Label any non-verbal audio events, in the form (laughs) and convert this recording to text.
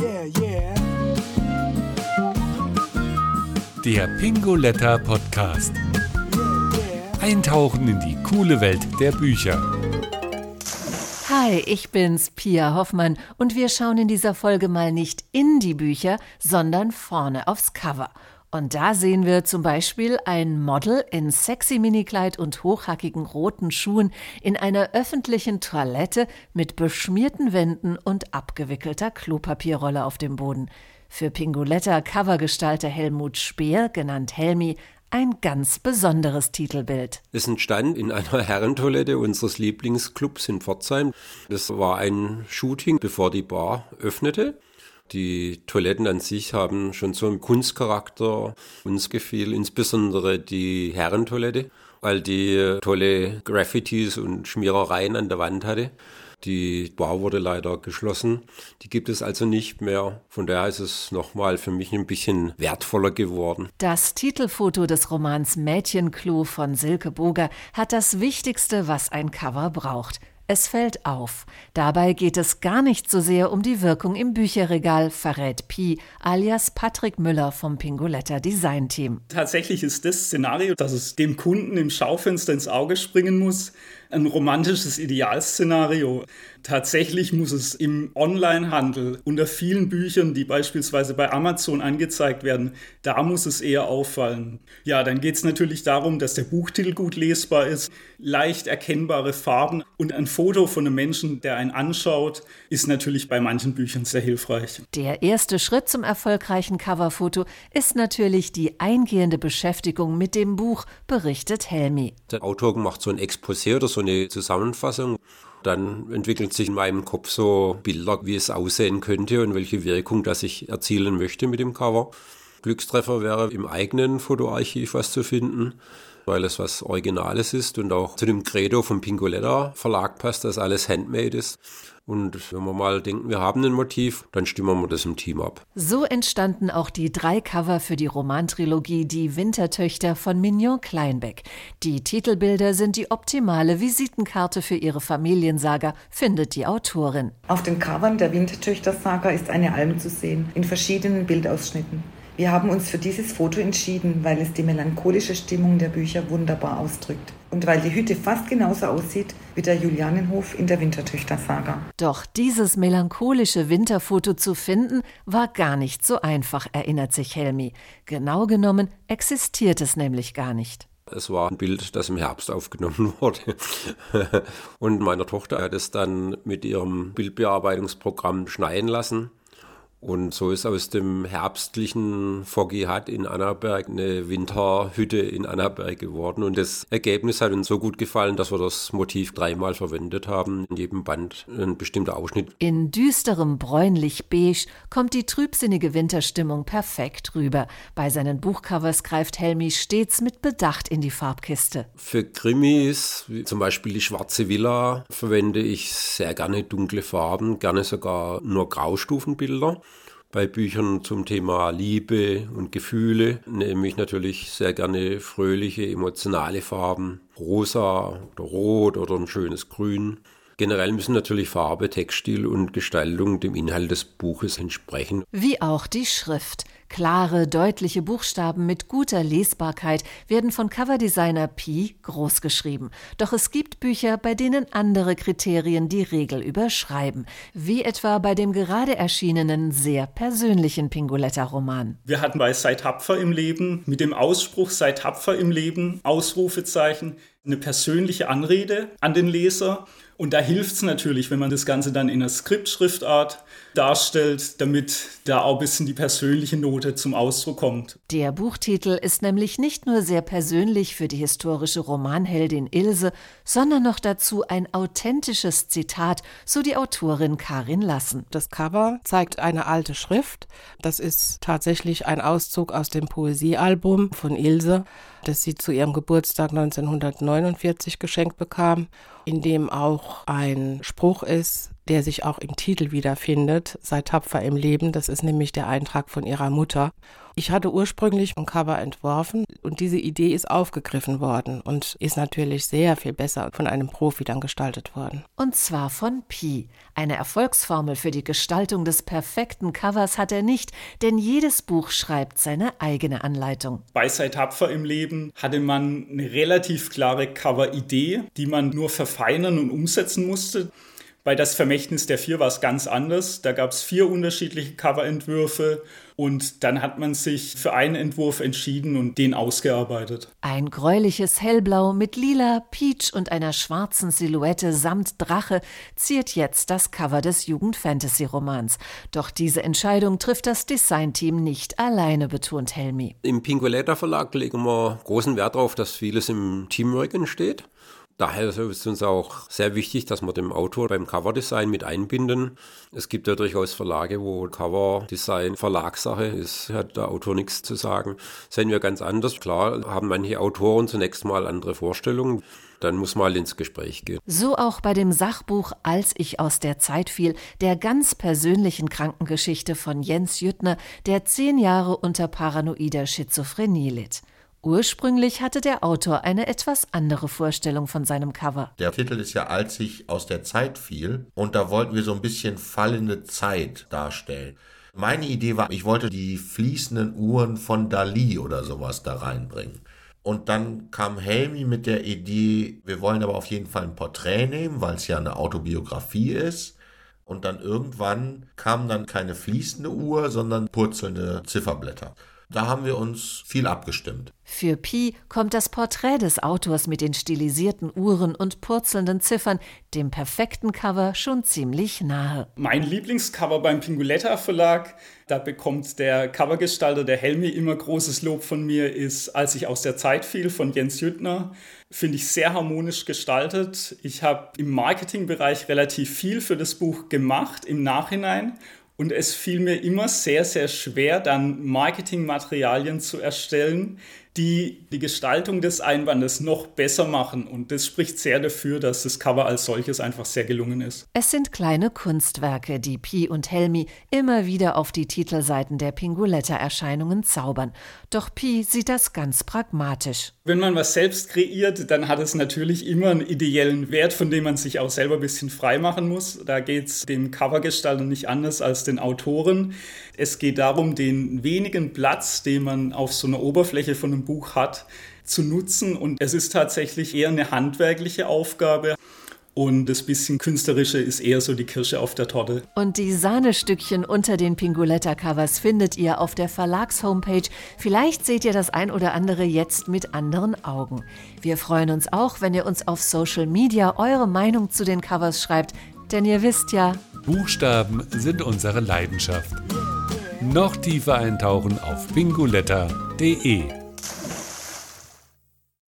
Yeah, yeah. Der Pingoletta Podcast. Eintauchen in die coole Welt der Bücher. Hi, ich bin's, Pia Hoffmann, und wir schauen in dieser Folge mal nicht in die Bücher, sondern vorne aufs Cover. Und da sehen wir zum Beispiel ein Model in sexy Minikleid und hochhackigen roten Schuhen in einer öffentlichen Toilette mit beschmierten Wänden und abgewickelter Klopapierrolle auf dem Boden. Für Pingoletta Covergestalter Helmut Speer, genannt Helmi, ein ganz besonderes Titelbild. Es entstand in einer Herrentoilette unseres Lieblingsclubs in Pforzheim. Das war ein Shooting, bevor die Bar öffnete. Die Toiletten an sich haben schon so einen Kunstcharakter. Uns gefiel insbesondere die Herrentoilette, weil die tolle Graffitis und Schmierereien an der Wand hatte. Die Bar wurde leider geschlossen. Die gibt es also nicht mehr. Von daher ist es nochmal für mich ein bisschen wertvoller geworden. Das Titelfoto des Romans Mädchenklo von Silke Boger hat das Wichtigste, was ein Cover braucht. Es fällt auf. Dabei geht es gar nicht so sehr um die Wirkung im Bücherregal, verrät Pi alias Patrick Müller vom Pingoletta Design Team. Tatsächlich ist das Szenario, dass es dem Kunden im Schaufenster ins Auge springen muss, ein romantisches Idealszenario. Tatsächlich muss es im Onlinehandel unter vielen Büchern, die beispielsweise bei Amazon angezeigt werden, da muss es eher auffallen. Ja, dann geht es natürlich darum, dass der Buchtitel gut lesbar ist, leicht erkennbare Farben und ein Foto von einem Menschen, der einen anschaut, ist natürlich bei manchen Büchern sehr hilfreich. Der erste Schritt zum erfolgreichen Coverfoto ist natürlich die eingehende Beschäftigung mit dem Buch, berichtet Helmi. Der Autor macht so ein Exposé oder so eine Zusammenfassung. Dann entwickelt sich in meinem Kopf so Bilder, wie es aussehen könnte und welche Wirkung das ich erzielen möchte mit dem Cover. Glückstreffer wäre im eigenen Fotoarchiv was zu finden, weil es was Originales ist und auch zu dem Credo vom Pingoletta Verlag passt, dass alles handmade ist. Und wenn wir mal denken, wir haben ein Motiv, dann stimmen wir das im Team ab. So entstanden auch die drei Cover für die Romantrilogie Die Wintertöchter von Mignon Kleinbeck. Die Titelbilder sind die optimale Visitenkarte für ihre Familiensaga, findet die Autorin. Auf den Covern der Wintertöchter-Saga ist eine Alm zu sehen, in verschiedenen Bildausschnitten. Wir haben uns für dieses Foto entschieden, weil es die melancholische Stimmung der Bücher wunderbar ausdrückt und weil die Hütte fast genauso aussieht wie der Julianenhof in der Wintertöchter-Saga. Doch dieses melancholische Winterfoto zu finden, war gar nicht so einfach, erinnert sich Helmi. Genau genommen existiert es nämlich gar nicht. Es war ein Bild, das im Herbst aufgenommen (laughs) wurde. Und meine Tochter hat es dann mit ihrem Bildbearbeitungsprogramm schneiden lassen und so ist aus dem herbstlichen Foggy Hut in Annaberg eine Winterhütte in Annaberg geworden. Und das Ergebnis hat uns so gut gefallen, dass wir das Motiv dreimal verwendet haben. In jedem Band ein bestimmter Ausschnitt. In düsterem bräunlich-beige kommt die trübsinnige Winterstimmung perfekt rüber. Bei seinen Buchcovers greift Helmi stets mit Bedacht in die Farbkiste. Für Krimis, wie zum Beispiel die Schwarze Villa, verwende ich sehr gerne dunkle Farben, gerne sogar nur Graustufenbilder. Bei Büchern zum Thema Liebe und Gefühle nehme ich natürlich sehr gerne fröhliche, emotionale Farben, rosa oder rot oder ein schönes Grün. Generell müssen natürlich Farbe, Textstil und Gestaltung dem Inhalt des Buches entsprechen. Wie auch die Schrift. Klare, deutliche Buchstaben mit guter Lesbarkeit werden von Coverdesigner Pi groß geschrieben. Doch es gibt Bücher, bei denen andere Kriterien die Regel überschreiben, wie etwa bei dem gerade erschienenen sehr persönlichen Pingoletta-Roman. Wir hatten bei Sei tapfer im Leben mit dem Ausspruch Sei tapfer im Leben, Ausrufezeichen, eine persönliche Anrede an den Leser. Und da hilft es natürlich, wenn man das Ganze dann in einer Skriptschriftart darstellt, damit da auch ein bisschen die persönliche Note zum Ausdruck kommt. Der Buchtitel ist nämlich nicht nur sehr persönlich für die historische Romanheldin Ilse, sondern noch dazu ein authentisches Zitat, so die Autorin Karin Lassen. Das Cover zeigt eine alte Schrift. Das ist tatsächlich ein Auszug aus dem Poesiealbum von Ilse, das sie zu ihrem Geburtstag 1949 geschenkt bekam, in dem auch ein Spruch ist, der sich auch im Titel wiederfindet, sei tapfer im Leben. Das ist nämlich der Eintrag von ihrer Mutter. Ich hatte ursprünglich ein Cover entworfen und diese Idee ist aufgegriffen worden und ist natürlich sehr viel besser von einem Profi dann gestaltet worden. Und zwar von Pi. Eine Erfolgsformel für die Gestaltung des perfekten Covers hat er nicht, denn jedes Buch schreibt seine eigene Anleitung. Bei Sei tapfer im Leben hatte man eine relativ klare Cover-Idee, die man nur verfeinern und umsetzen musste. Bei Das Vermächtnis der Vier war es ganz anders. Da gab es vier unterschiedliche Coverentwürfe und dann hat man sich für einen Entwurf entschieden und den ausgearbeitet. Ein gräuliches Hellblau mit lila, Peach und einer schwarzen Silhouette samt Drache ziert jetzt das Cover des Jugend-Fantasy-Romans. Doch diese Entscheidung trifft das Designteam nicht alleine, betont Helmi. Im Pingueletta Verlag legen wir großen Wert darauf, dass vieles im Teamwork entsteht. Daher ist es uns auch sehr wichtig, dass wir den Autor beim Coverdesign mit einbinden. Es gibt ja durchaus Verlage, wo Coverdesign Verlagssache ist, hat der Autor nichts zu sagen. Sehen wir ganz anders. Klar haben manche Autoren zunächst mal andere Vorstellungen. Dann muss mal ins Gespräch gehen. So auch bei dem Sachbuch Als ich aus der Zeit fiel, der ganz persönlichen Krankengeschichte von Jens Jüttner, der zehn Jahre unter paranoider Schizophrenie litt. Ursprünglich hatte der Autor eine etwas andere Vorstellung von seinem Cover. Der Titel ist ja Als ich aus der Zeit fiel und da wollten wir so ein bisschen fallende Zeit darstellen. Meine Idee war, ich wollte die fließenden Uhren von Dali oder sowas da reinbringen. Und dann kam Helmi mit der Idee, wir wollen aber auf jeden Fall ein Porträt nehmen, weil es ja eine Autobiografie ist. Und dann irgendwann kam dann keine fließende Uhr, sondern purzelnde Zifferblätter. Da haben wir uns viel abgestimmt. Für Pi kommt das Porträt des Autors mit den stilisierten Uhren und purzelnden Ziffern dem perfekten Cover schon ziemlich nahe. Mein Lieblingscover beim Pinguletta Verlag, da bekommt der Covergestalter der Helmi immer großes Lob von mir, ist Als ich aus der Zeit fiel von Jens Jüttner. Finde ich sehr harmonisch gestaltet. Ich habe im Marketingbereich relativ viel für das Buch gemacht im Nachhinein und es fiel mir immer sehr, sehr schwer, dann Marketingmaterialien zu erstellen, die die Gestaltung des Einbandes noch besser machen. Und das spricht sehr dafür, dass das Cover als solches einfach sehr gelungen ist. Es sind kleine Kunstwerke, die Pi und Helmi immer wieder auf die Titelseiten der Pinguletta-Erscheinungen zaubern. Doch Pi sieht das ganz pragmatisch. Wenn man was selbst kreiert, dann hat es natürlich immer einen ideellen Wert, von dem man sich auch selber ein bisschen frei machen muss. Da geht es dem Covergestalter nicht anders als den Autoren. Es geht darum, den wenigen Platz, den man auf so einer Oberfläche von einem Buch hat, zu nutzen. Und es ist tatsächlich eher eine handwerkliche Aufgabe. Und das bisschen Künstlerische ist eher so die Kirsche auf der Torte. Und die Sahnestückchen unter den Pinguletta-Covers findet ihr auf der Verlagshomepage. Vielleicht seht ihr das ein oder andere jetzt mit anderen Augen. Wir freuen uns auch, wenn ihr uns auf Social Media eure Meinung zu den Covers schreibt, denn ihr wisst ja, Buchstaben sind unsere Leidenschaft. Noch tiefer eintauchen auf pinguletta.de